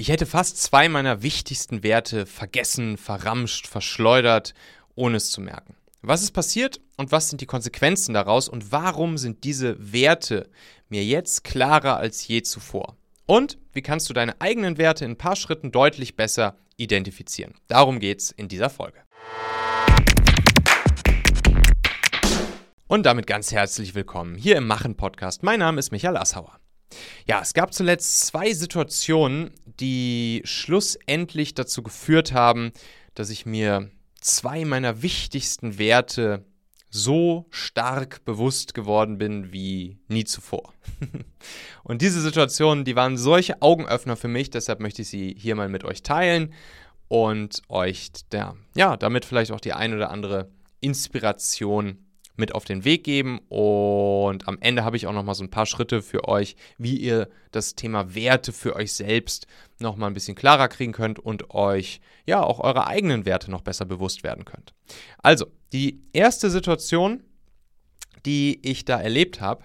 Ich hätte fast zwei meiner wichtigsten Werte vergessen, verramscht, verschleudert, ohne es zu merken. Was ist passiert und was sind die Konsequenzen daraus und warum sind diese Werte mir jetzt klarer als je zuvor? Und wie kannst du deine eigenen Werte in ein paar Schritten deutlich besser identifizieren? Darum geht es in dieser Folge. Und damit ganz herzlich willkommen hier im Machen Podcast. Mein Name ist Michael Assauer. Ja, es gab zuletzt zwei Situationen, die schlussendlich dazu geführt haben, dass ich mir zwei meiner wichtigsten Werte so stark bewusst geworden bin wie nie zuvor. und diese Situationen, die waren solche Augenöffner für mich, deshalb möchte ich sie hier mal mit euch teilen und euch der, ja, damit vielleicht auch die ein oder andere Inspiration mit auf den Weg geben. Und am Ende habe ich auch noch mal so ein paar Schritte für euch, wie ihr das Thema Werte für euch selbst noch mal ein bisschen klarer kriegen könnt und euch ja auch eure eigenen Werte noch besser bewusst werden könnt. Also, die erste Situation, die ich da erlebt habe,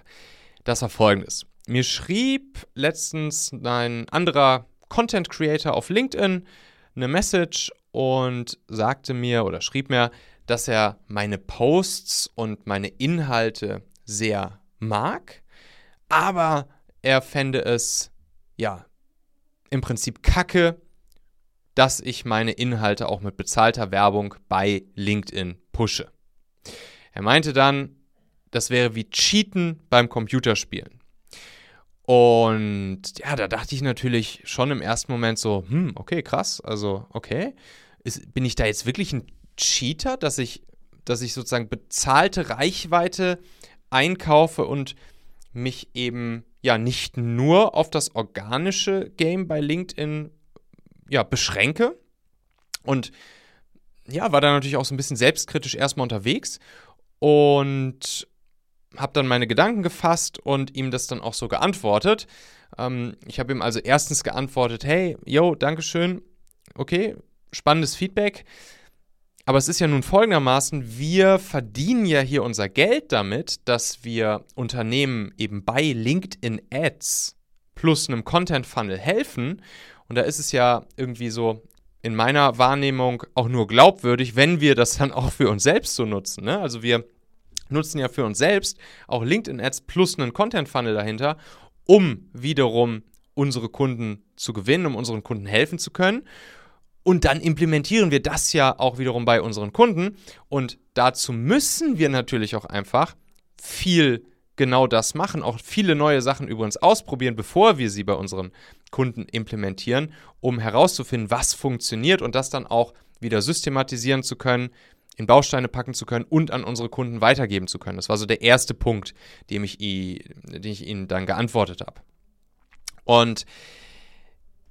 das war folgendes. Mir schrieb letztens ein anderer Content Creator auf LinkedIn eine Message und sagte mir oder schrieb mir, dass er meine Posts und meine Inhalte sehr mag, aber er fände es, ja, im Prinzip kacke, dass ich meine Inhalte auch mit bezahlter Werbung bei LinkedIn pushe. Er meinte dann, das wäre wie Cheaten beim Computerspielen. Und ja, da dachte ich natürlich schon im ersten Moment so, hm, okay, krass, also okay, ist, bin ich da jetzt wirklich ein Cheater, dass ich, dass ich sozusagen bezahlte Reichweite einkaufe und mich eben ja nicht nur auf das organische Game bei LinkedIn ja, beschränke. Und ja, war da natürlich auch so ein bisschen selbstkritisch erstmal unterwegs und habe dann meine Gedanken gefasst und ihm das dann auch so geantwortet. Ähm, ich habe ihm also erstens geantwortet, hey, yo, Dankeschön, okay, spannendes Feedback. Aber es ist ja nun folgendermaßen, wir verdienen ja hier unser Geld damit, dass wir Unternehmen eben bei LinkedIn Ads plus einem Content Funnel helfen. Und da ist es ja irgendwie so in meiner Wahrnehmung auch nur glaubwürdig, wenn wir das dann auch für uns selbst so nutzen. Ne? Also wir nutzen ja für uns selbst auch LinkedIn Ads plus einen Content Funnel dahinter, um wiederum unsere Kunden zu gewinnen, um unseren Kunden helfen zu können. Und dann implementieren wir das ja auch wiederum bei unseren Kunden. Und dazu müssen wir natürlich auch einfach viel genau das machen, auch viele neue Sachen übrigens ausprobieren, bevor wir sie bei unseren Kunden implementieren, um herauszufinden, was funktioniert und das dann auch wieder systematisieren zu können, in Bausteine packen zu können und an unsere Kunden weitergeben zu können. Das war so der erste Punkt, dem ich, den ich Ihnen dann geantwortet habe. Und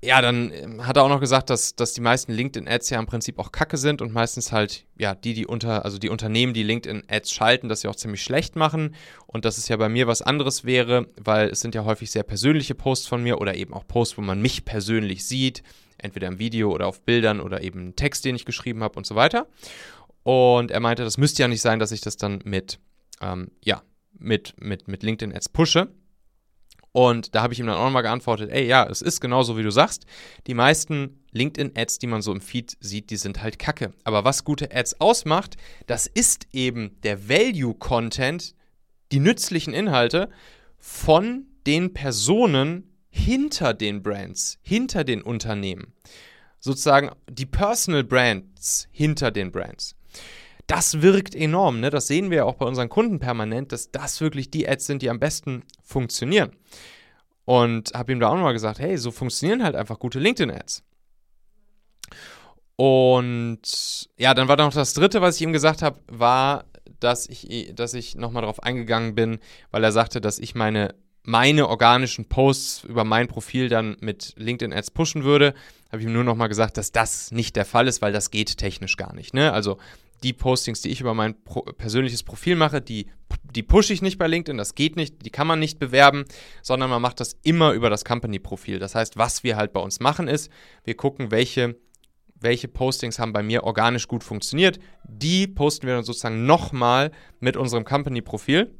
ja, dann ähm, hat er auch noch gesagt, dass, dass die meisten LinkedIn-Ads ja im Prinzip auch Kacke sind und meistens halt, ja, die, die unter, also die Unternehmen, die LinkedIn-Ads schalten, das ja auch ziemlich schlecht machen und dass es ja bei mir was anderes wäre, weil es sind ja häufig sehr persönliche Posts von mir oder eben auch Posts, wo man mich persönlich sieht, entweder im Video oder auf Bildern oder eben einen Text, den ich geschrieben habe und so weiter. Und er meinte, das müsste ja nicht sein, dass ich das dann mit, ähm, ja, mit, mit, mit LinkedIn-Ads pushe. Und da habe ich ihm dann auch nochmal geantwortet, ey, ja, es ist genauso, wie du sagst. Die meisten LinkedIn-Ads, die man so im Feed sieht, die sind halt kacke. Aber was gute Ads ausmacht, das ist eben der Value-Content, die nützlichen Inhalte von den Personen hinter den Brands, hinter den Unternehmen. Sozusagen die Personal Brands hinter den Brands. Das wirkt enorm, ne? Das sehen wir ja auch bei unseren Kunden permanent, dass das wirklich die Ads sind, die am besten funktionieren. Und habe ihm da auch nochmal gesagt, hey, so funktionieren halt einfach gute LinkedIn-Ads. Und ja, dann war noch das dritte, was ich ihm gesagt habe, war, dass ich, dass ich nochmal darauf eingegangen bin, weil er sagte, dass ich meine, meine organischen Posts über mein Profil dann mit LinkedIn-Ads pushen würde. Habe ich ihm nur nochmal gesagt, dass das nicht der Fall ist, weil das geht technisch gar nicht. Ne? Also die Postings, die ich über mein Pro persönliches Profil mache, die, die pushe ich nicht bei LinkedIn, das geht nicht, die kann man nicht bewerben, sondern man macht das immer über das Company-Profil. Das heißt, was wir halt bei uns machen ist, wir gucken, welche, welche Postings haben bei mir organisch gut funktioniert. Die posten wir dann sozusagen nochmal mit unserem Company-Profil.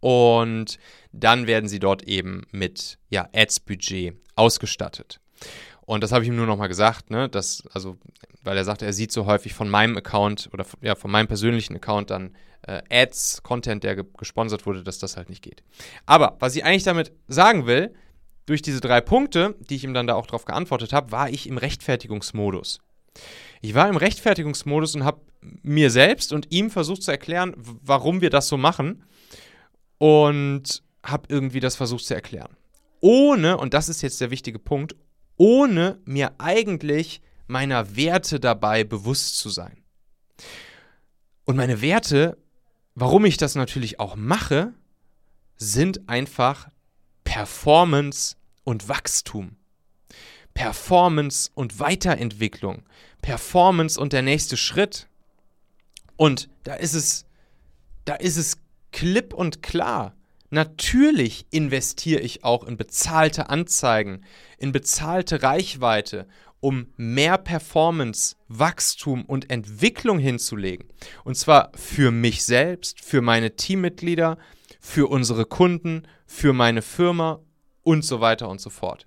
Und dann werden sie dort eben mit ja, Ads-Budget ausgestattet. Und das habe ich ihm nur nochmal gesagt, ne, dass, also, weil er sagte, er sieht so häufig von meinem Account oder ja, von meinem persönlichen Account dann äh, Ads, Content, der ge gesponsert wurde, dass das halt nicht geht. Aber was ich eigentlich damit sagen will, durch diese drei Punkte, die ich ihm dann da auch drauf geantwortet habe, war ich im Rechtfertigungsmodus. Ich war im Rechtfertigungsmodus und habe mir selbst und ihm versucht zu erklären, warum wir das so machen und habe irgendwie das versucht zu erklären. Ohne, und das ist jetzt der wichtige Punkt, ohne mir eigentlich meiner Werte dabei bewusst zu sein. Und meine Werte, warum ich das natürlich auch mache, sind einfach Performance und Wachstum. Performance und Weiterentwicklung. Performance und der nächste Schritt. Und da ist es, da ist es klipp und klar. Natürlich investiere ich auch in bezahlte Anzeigen, in bezahlte Reichweite, um mehr Performance, Wachstum und Entwicklung hinzulegen. Und zwar für mich selbst, für meine Teammitglieder, für unsere Kunden, für meine Firma und so weiter und so fort.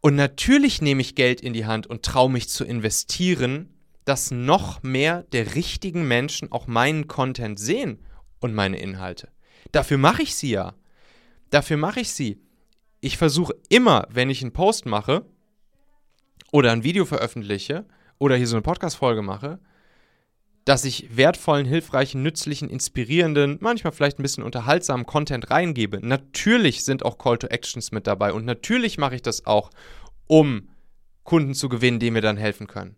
Und natürlich nehme ich Geld in die Hand und traue mich zu investieren, dass noch mehr der richtigen Menschen auch meinen Content sehen und meine Inhalte. Dafür mache ich sie ja. Dafür mache ich sie. Ich versuche immer, wenn ich einen Post mache oder ein Video veröffentliche oder hier so eine Podcast-Folge mache, dass ich wertvollen, hilfreichen, nützlichen, inspirierenden, manchmal vielleicht ein bisschen unterhaltsamen Content reingebe. Natürlich sind auch Call to Actions mit dabei und natürlich mache ich das auch, um Kunden zu gewinnen, denen wir dann helfen können.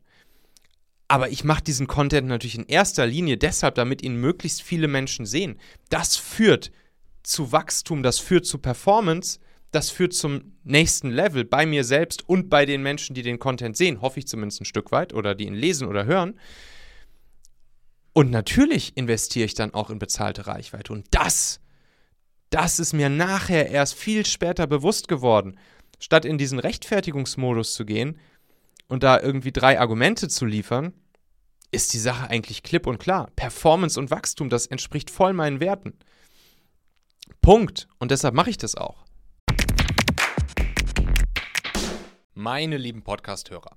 Aber ich mache diesen Content natürlich in erster Linie deshalb, damit ihn möglichst viele Menschen sehen. Das führt zu Wachstum, das führt zu Performance, das führt zum nächsten Level bei mir selbst und bei den Menschen, die den Content sehen, hoffe ich zumindest ein Stück weit, oder die ihn lesen oder hören. Und natürlich investiere ich dann auch in bezahlte Reichweite. Und das, das ist mir nachher erst viel später bewusst geworden. Statt in diesen Rechtfertigungsmodus zu gehen und da irgendwie drei Argumente zu liefern, ist die Sache eigentlich klipp und klar. Performance und Wachstum, das entspricht voll meinen Werten. Punkt. Und deshalb mache ich das auch. Meine lieben Podcast-Hörer,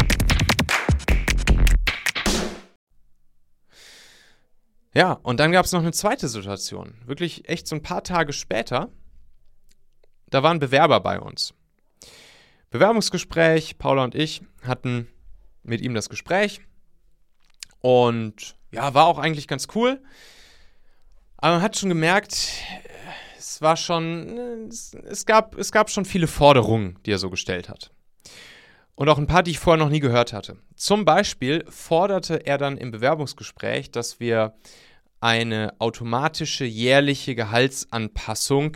Ja, und dann gab es noch eine zweite Situation. Wirklich echt so ein paar Tage später. Da waren Bewerber bei uns. Bewerbungsgespräch, Paula und ich hatten mit ihm das Gespräch. Und ja, war auch eigentlich ganz cool. Aber man hat schon gemerkt, es war schon, es, es, gab, es gab schon viele Forderungen, die er so gestellt hat. Und auch ein paar, die ich vorher noch nie gehört hatte. Zum Beispiel forderte er dann im Bewerbungsgespräch, dass wir eine automatische jährliche Gehaltsanpassung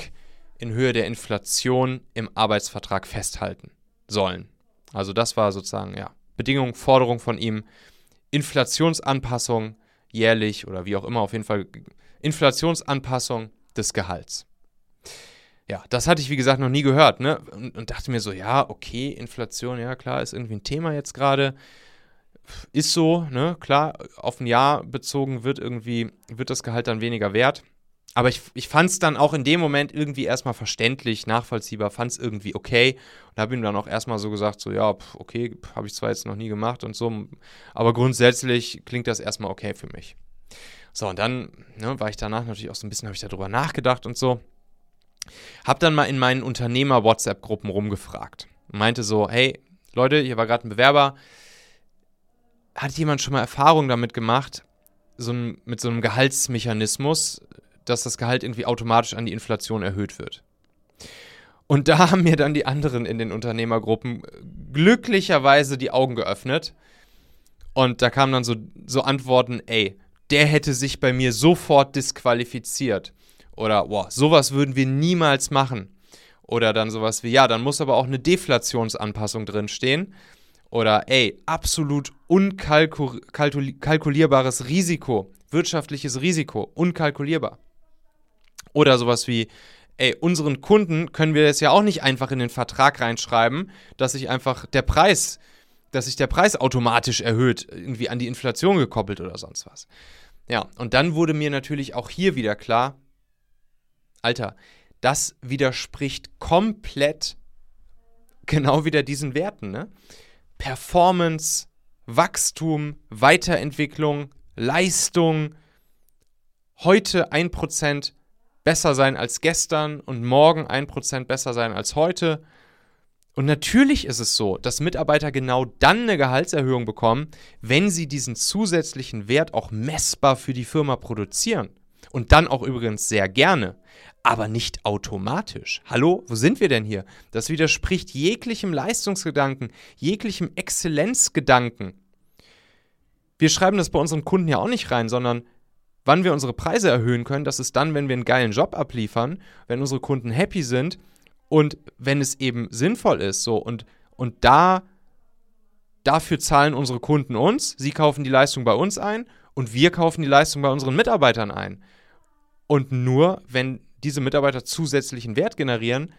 in Höhe der Inflation im Arbeitsvertrag festhalten sollen. Also das war sozusagen ja Bedingung, Forderung von ihm, Inflationsanpassung jährlich oder wie auch immer, auf jeden Fall Inflationsanpassung des Gehalts. Ja, das hatte ich wie gesagt noch nie gehört, ne? Und, und dachte mir so, ja, okay, Inflation, ja klar, ist irgendwie ein Thema jetzt gerade ist so, ne? Klar, auf ein Jahr bezogen wird irgendwie, wird das Gehalt dann weniger wert. Aber ich, ich fand es dann auch in dem Moment irgendwie erstmal verständlich, nachvollziehbar, fand es irgendwie okay. Und habe ihm dann auch erstmal so gesagt, so, ja, okay, habe ich zwar jetzt noch nie gemacht und so, aber grundsätzlich klingt das erstmal okay für mich. So, und dann ne, war ich danach natürlich auch so ein bisschen, habe ich darüber nachgedacht und so. Hab dann mal in meinen Unternehmer-WhatsApp-Gruppen rumgefragt. Meinte so, hey, Leute, hier war gerade ein Bewerber, hat jemand schon mal Erfahrung damit gemacht, so ein, mit so einem Gehaltsmechanismus, dass das Gehalt irgendwie automatisch an die Inflation erhöht wird. Und da haben mir dann die anderen in den Unternehmergruppen glücklicherweise die Augen geöffnet. Und da kamen dann so, so Antworten, ey, der hätte sich bei mir sofort disqualifiziert. Oder, boah, sowas würden wir niemals machen. Oder dann sowas wie, ja, dann muss aber auch eine Deflationsanpassung drinstehen. Oder, ey, absolut unkalkulierbares Risiko, wirtschaftliches Risiko, unkalkulierbar. Oder sowas wie, ey, unseren Kunden können wir jetzt ja auch nicht einfach in den Vertrag reinschreiben, dass sich einfach der Preis, dass sich der Preis automatisch erhöht, irgendwie an die Inflation gekoppelt oder sonst was. Ja, und dann wurde mir natürlich auch hier wieder klar, Alter, das widerspricht komplett genau wieder diesen Werten, ne? Performance, Wachstum, Weiterentwicklung, Leistung, heute 1% besser sein als gestern und morgen 1% besser sein als heute. Und natürlich ist es so, dass Mitarbeiter genau dann eine Gehaltserhöhung bekommen, wenn sie diesen zusätzlichen Wert auch messbar für die Firma produzieren. Und dann auch übrigens sehr gerne, aber nicht automatisch. Hallo, wo sind wir denn hier? Das widerspricht jeglichem Leistungsgedanken, jeglichem Exzellenzgedanken. Wir schreiben das bei unseren Kunden ja auch nicht rein, sondern wann wir unsere Preise erhöhen können, das ist dann, wenn wir einen geilen Job abliefern, wenn unsere Kunden happy sind und wenn es eben sinnvoll ist. So und, und da dafür zahlen unsere Kunden uns, sie kaufen die Leistung bei uns ein und wir kaufen die Leistung bei unseren Mitarbeitern ein. Und nur wenn diese Mitarbeiter zusätzlichen Wert generieren,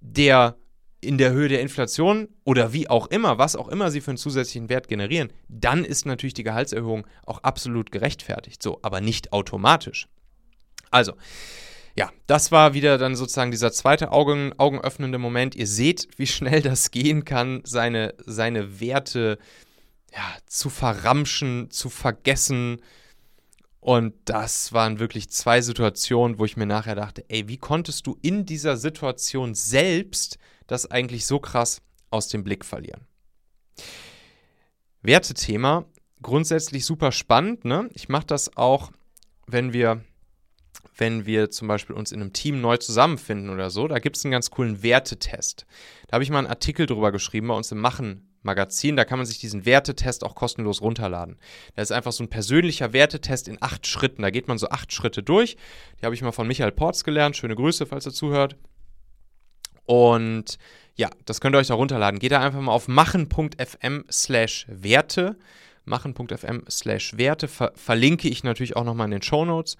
der in der Höhe der Inflation oder wie auch immer, was auch immer sie für einen zusätzlichen Wert generieren, dann ist natürlich die Gehaltserhöhung auch absolut gerechtfertigt. So, aber nicht automatisch. Also, ja, das war wieder dann sozusagen dieser zweite Augen, augenöffnende Moment. Ihr seht, wie schnell das gehen kann, seine, seine Werte ja, zu verramschen, zu vergessen, und das waren wirklich zwei Situationen, wo ich mir nachher dachte, ey, wie konntest du in dieser Situation selbst das eigentlich so krass aus dem Blick verlieren? Wertethema, grundsätzlich super spannend. Ne? Ich mache das auch, wenn wir, wenn wir zum Beispiel uns in einem Team neu zusammenfinden oder so. Da gibt es einen ganz coolen Wertetest. Da habe ich mal einen Artikel drüber geschrieben bei uns im Machen Magazin. Da kann man sich diesen Wertetest auch kostenlos runterladen. Das ist einfach so ein persönlicher Wertetest in acht Schritten. Da geht man so acht Schritte durch. Die habe ich mal von Michael Porz gelernt. Schöne Grüße, falls er zuhört. Und ja, das könnt ihr euch da runterladen. Geht da einfach mal auf machen.fm slash Werte. Machen.fm slash Werte. Ver verlinke ich natürlich auch nochmal in den Show Notes.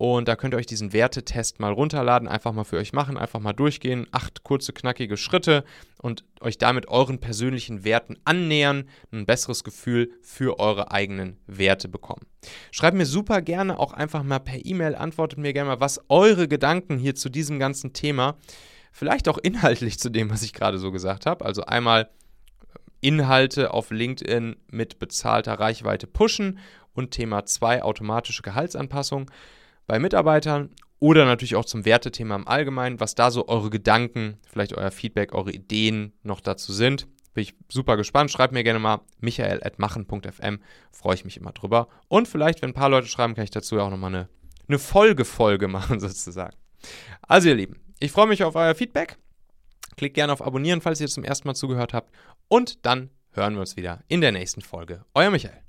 Und da könnt ihr euch diesen Wertetest mal runterladen, einfach mal für euch machen, einfach mal durchgehen. Acht kurze, knackige Schritte und euch damit euren persönlichen Werten annähern, ein besseres Gefühl für eure eigenen Werte bekommen. Schreibt mir super gerne auch einfach mal per E-Mail, antwortet mir gerne mal, was eure Gedanken hier zu diesem ganzen Thema, vielleicht auch inhaltlich zu dem, was ich gerade so gesagt habe. Also einmal Inhalte auf LinkedIn mit bezahlter Reichweite pushen und Thema 2 automatische Gehaltsanpassung bei Mitarbeitern oder natürlich auch zum Wertethema im Allgemeinen, was da so eure Gedanken, vielleicht euer Feedback, eure Ideen noch dazu sind. Bin ich super gespannt. Schreibt mir gerne mal michael.machen.fm. Freue ich mich immer drüber. Und vielleicht, wenn ein paar Leute schreiben, kann ich dazu ja auch nochmal eine, eine Folge-Folge machen, sozusagen. Also, ihr Lieben, ich freue mich auf euer Feedback. Klickt gerne auf Abonnieren, falls ihr zum ersten Mal zugehört habt. Und dann hören wir uns wieder in der nächsten Folge. Euer Michael.